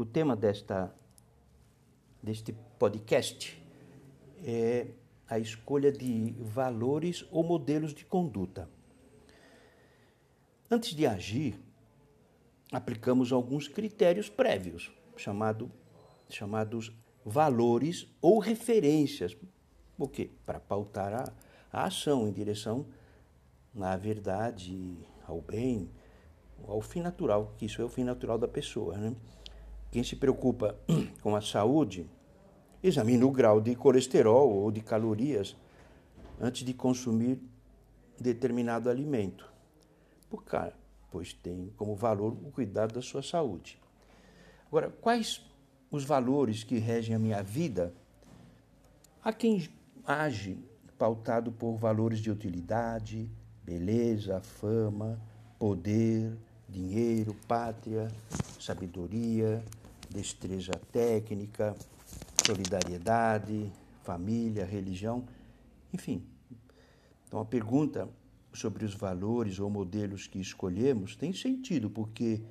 O tema desta, deste podcast é a escolha de valores ou modelos de conduta. Antes de agir, aplicamos alguns critérios prévios, chamado, chamados valores ou referências. O quê? Para pautar a, a ação em direção à verdade, ao bem, ao fim natural, que isso é o fim natural da pessoa. Né? Quem se preocupa com a saúde, examine o grau de colesterol ou de calorias antes de consumir determinado alimento. Pois tem como valor o cuidado da sua saúde. Agora, quais os valores que regem a minha vida? Há quem age pautado por valores de utilidade, beleza, fama, poder, dinheiro, pátria, sabedoria, destreza técnica, solidariedade, família, religião, enfim. Então a pergunta sobre os valores ou modelos que escolhemos tem sentido, porque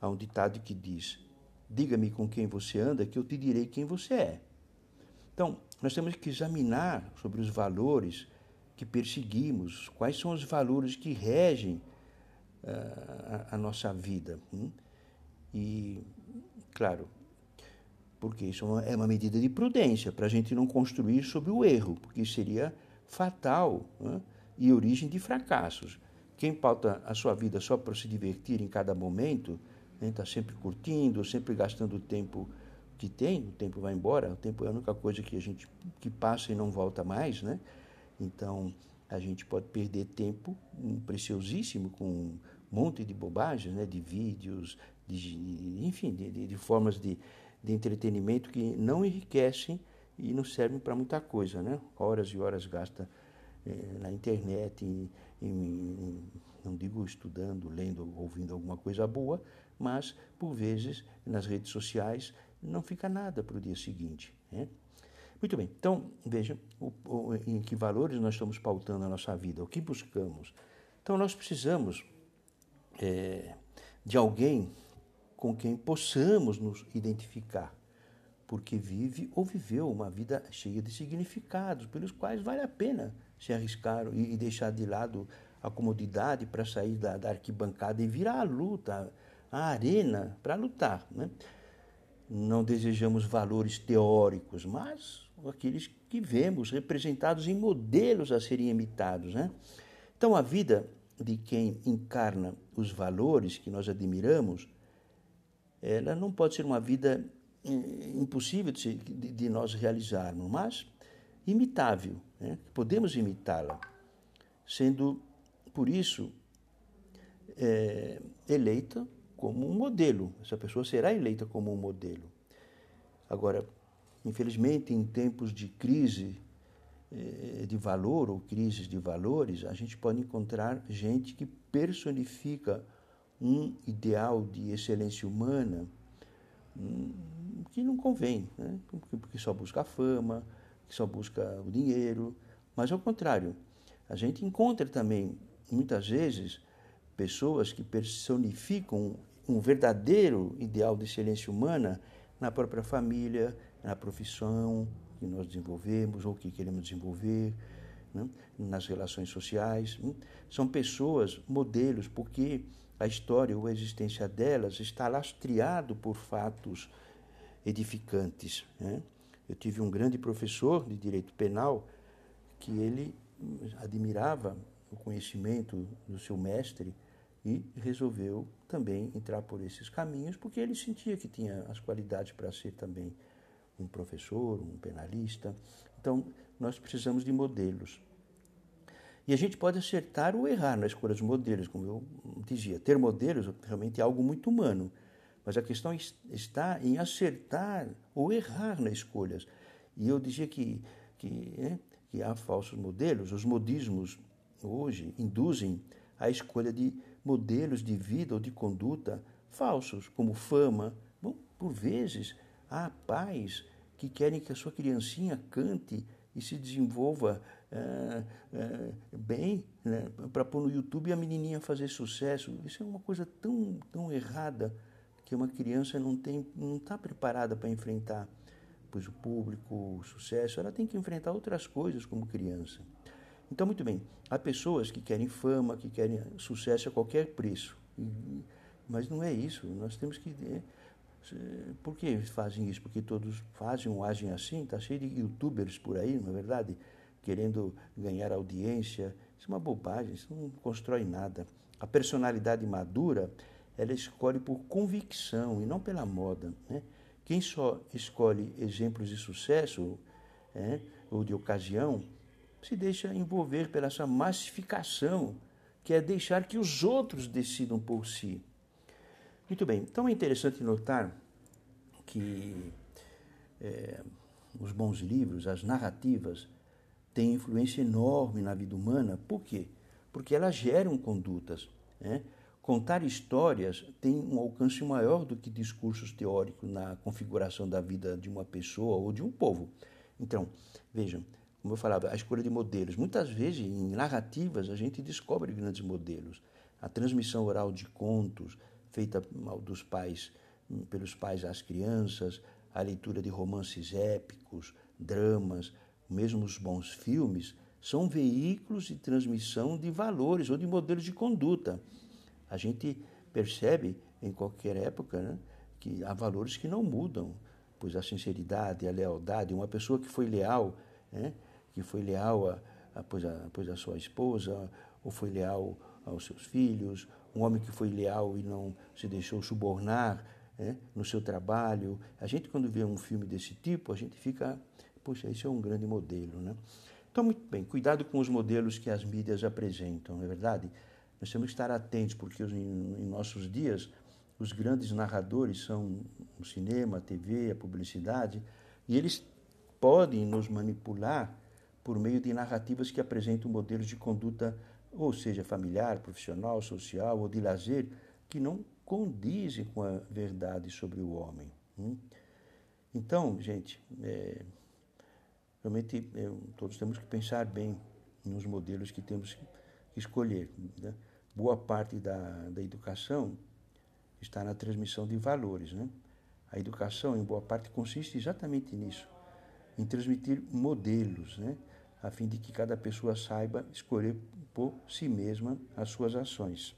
há um ditado que diz: Diga-me com quem você anda, que eu te direi quem você é. Então, nós temos que examinar sobre os valores que perseguimos, quais são os valores que regem uh, a, a, nossa vida. Hum? E, claro, porque isso é uma medida de prudência, para a gente não construir sobre o erro, porque seria fatal. Né? e origem de fracassos. Quem pauta a sua vida só para se divertir em cada momento, está né, tá sempre curtindo, sempre gastando o tempo que tem, o tempo vai embora, o tempo é a única coisa que a gente que passa e não volta mais, né? Então a gente pode perder tempo preciosíssimo com um monte de bobagens, né? De vídeos, de, enfim, de, de, de formas de, de entretenimento que não enriquecem e não servem para muita coisa, né? Horas e horas gasta é, na internet, em, em, não digo estudando, lendo, ouvindo alguma coisa boa, mas, por vezes, nas redes sociais, não fica nada para o dia seguinte. Né? Muito bem, então, veja o, o, em que valores nós estamos pautando a nossa vida, o que buscamos. Então, nós precisamos é, de alguém com quem possamos nos identificar, porque vive ou viveu uma vida cheia de significados, pelos quais vale a pena se arriscaram e, deixar de lado a comodidade para sair da, da, arquibancada e virar a luta, a arena para lutar. Né? Não desejamos valores teóricos, mas aqueles que vemos representados em modelos a serem imitados. Né? Então, a vida de quem encarna os valores que nós admiramos, ela não pode ser uma vida eh, impossível de, de, de nós realizarmos, mas imitável, né? podemos imitá-la, sendo, por isso, é, eleita como um modelo. Essa pessoa será eleita como um modelo. Agora, infelizmente, em tempos de crise é, de valor ou crises de valores, a gente pode encontrar gente que personifica um ideal de excelência humana hum, que não convém, né? porque só busca fama, que só busca o dinheiro, mas ao contrário, a gente encontra também, muitas vezes, pessoas que personificam um verdadeiro ideal de excelência humana na própria família, na profissão que nós desenvolvemos ou que queremos desenvolver, né? nas relações sociais. Né? São pessoas, modelos, porque a história ou a existência delas está lastreado por fatos edificantes. Né? Eu tive um grande professor de direito penal que ele admirava o conhecimento do seu mestre e resolveu também entrar por esses caminhos porque ele sentia que tinha as qualidades para ser também um professor, um penalista. Então, nós precisamos de modelos. E a gente pode acertar ou errar na escolha dos modelos, como eu dizia. Ter modelos realmente é algo muito humano. Mas a questão está em acertar ou errar nas escolhas. E eu dizia que, que, né, que há falsos modelos, os modismos hoje induzem a escolha de modelos de vida ou de conduta falsos, como fama. Bom, por vezes há pais que querem que a sua criancinha cante e se desenvolva é, é, bem né, para pôr no YouTube a menininha fazer sucesso. Isso é uma coisa tão, tão errada que uma criança não tem, não está preparada para enfrentar pois o público, o sucesso, ela tem que enfrentar outras coisas como criança. Então, muito bem, há pessoas que querem fama, que querem sucesso a qualquer preço. Mas não é isso. Nós temos que. Por que fazem isso? Porque todos fazem ou agem assim? Está cheio de youtubers por aí, não é verdade? Querendo ganhar audiência. Isso é uma bobagem, isso não constrói nada. A personalidade madura, ela escolhe por convicção e não pela moda. Né? Quem só escolhe exemplos de sucesso é, ou de ocasião, se deixa envolver pela sua massificação, que é deixar que os outros decidam por si. Muito bem, então é interessante notar que é, os bons livros, as narrativas, têm influência enorme na vida humana. Por quê? Porque elas geram condutas. Né? Contar histórias tem um alcance maior do que discursos teóricos na configuração da vida de uma pessoa ou de um povo. Então, vejam, como eu falava, a escolha de modelos. Muitas vezes, em narrativas, a gente descobre grandes modelos. A transmissão oral de contos, feita dos pais, pelos pais às crianças, a leitura de romances épicos, dramas, mesmo os bons filmes, são veículos de transmissão de valores ou de modelos de conduta. A gente percebe em qualquer época né, que há valores que não mudam, pois a sinceridade, a lealdade, uma pessoa que foi leal, né, que foi leal a, a, pois a, pois a sua esposa, ou foi leal aos seus filhos, um homem que foi leal e não se deixou subornar né, no seu trabalho. A gente, quando vê um filme desse tipo, a gente fica, poxa, esse é um grande modelo. Né? Então, muito bem, cuidado com os modelos que as mídias apresentam, não é verdade? Nós temos que estar atentos, porque em nossos dias os grandes narradores são o cinema, a TV, a publicidade, e eles podem nos manipular por meio de narrativas que apresentam modelos de conduta, ou seja, familiar, profissional, social ou de lazer, que não condizem com a verdade sobre o homem. Hum? Então, gente, é, realmente é, todos temos que pensar bem nos modelos que temos que escolher. Né? boa parte da, da educação está na transmissão de valores. Né? A educação, em boa parte, consiste exatamente nisso, em transmitir modelos, né? A fim de que cada pessoa saiba escolher por si mesma as suas ações.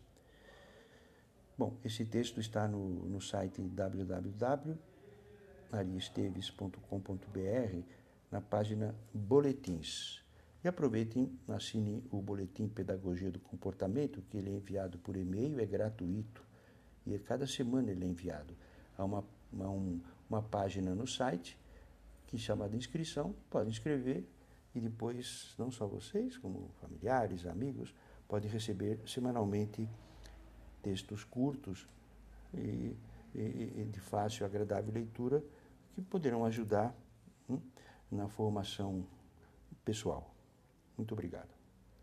Bom, esse texto está no, no site www.mariesteves.com.br, na página Boletins. E aproveitem, assine o Boletim Pedagogia do Comportamento, que ele é enviado por e-mail, é gratuito. E cada semana ele é enviado. Há uma, uma, uma página no site que chamada inscrição, podem inscrever e depois, não só vocês, como familiares, amigos, podem receber semanalmente textos curtos e, e, de fácil e agradável leitura que poderão ajudar hum, na formação pessoal. Muito obrigado.